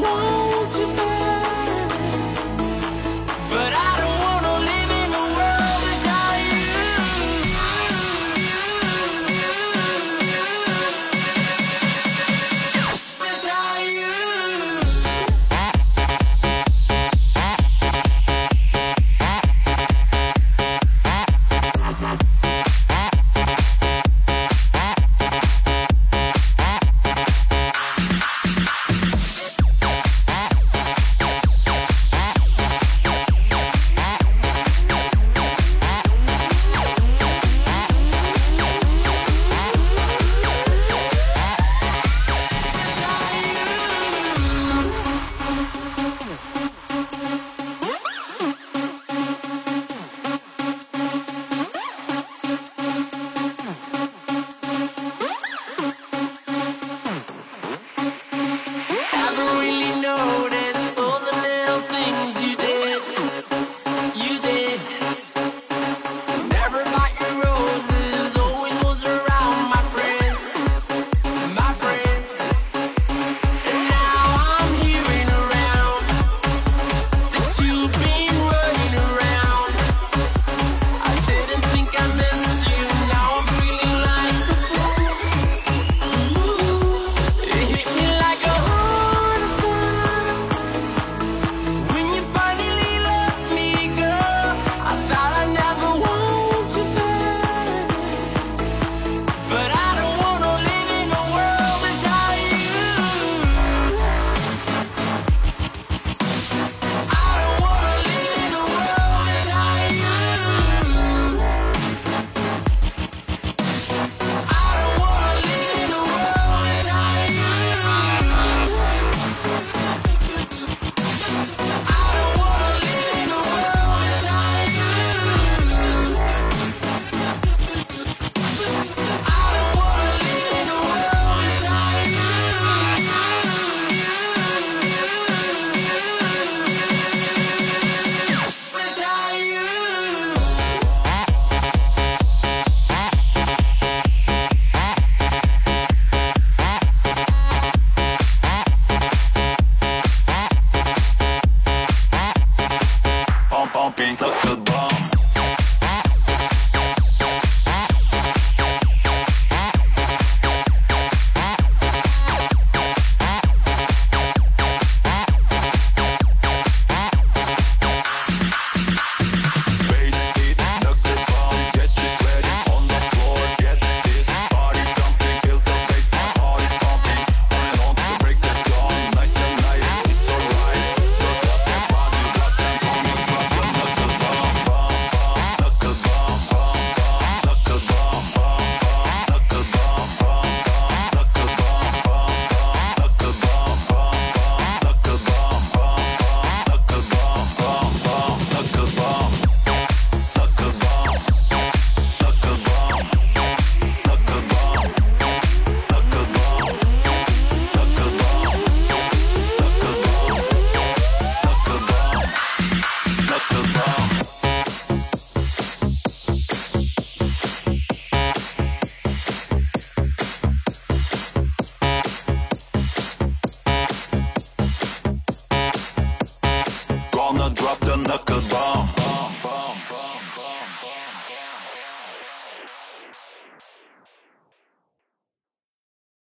don't want bumping. Zaten akıdan